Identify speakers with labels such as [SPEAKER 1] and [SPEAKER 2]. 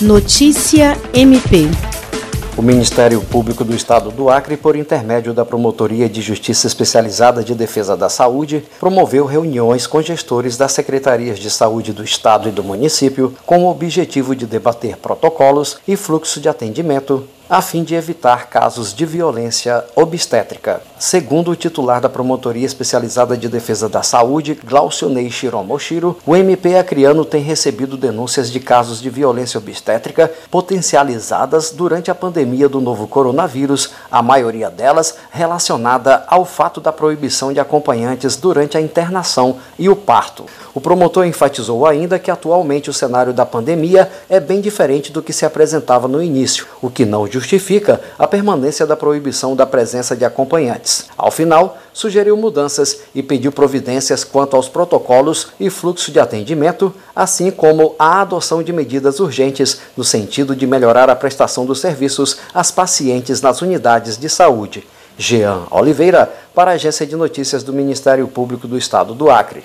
[SPEAKER 1] Notícia MP.
[SPEAKER 2] O Ministério Público do Estado do Acre, por intermédio da Promotoria de Justiça Especializada de Defesa da Saúde, promoveu reuniões com gestores das secretarias de saúde do Estado e do município com o objetivo de debater protocolos e fluxo de atendimento a fim de evitar casos de violência obstétrica. Segundo o titular da Promotoria Especializada de Defesa da Saúde, Glaucionei Shiromoshiro, o MP acriano tem recebido denúncias de casos de violência obstétrica potencializadas durante a pandemia do novo coronavírus, a maioria delas relacionada ao fato da proibição de acompanhantes durante a internação e o parto. O promotor enfatizou ainda que atualmente o cenário da pandemia é bem diferente do que se apresentava no início, o que não justifica a permanência da proibição da presença de acompanhantes. Ao final, sugeriu mudanças e pediu providências quanto aos protocolos e fluxo de atendimento, assim como a adoção de medidas urgentes no sentido de melhorar a prestação dos serviços às pacientes nas unidades de saúde. Jean Oliveira, para a Agência de Notícias do Ministério Público do Estado do Acre.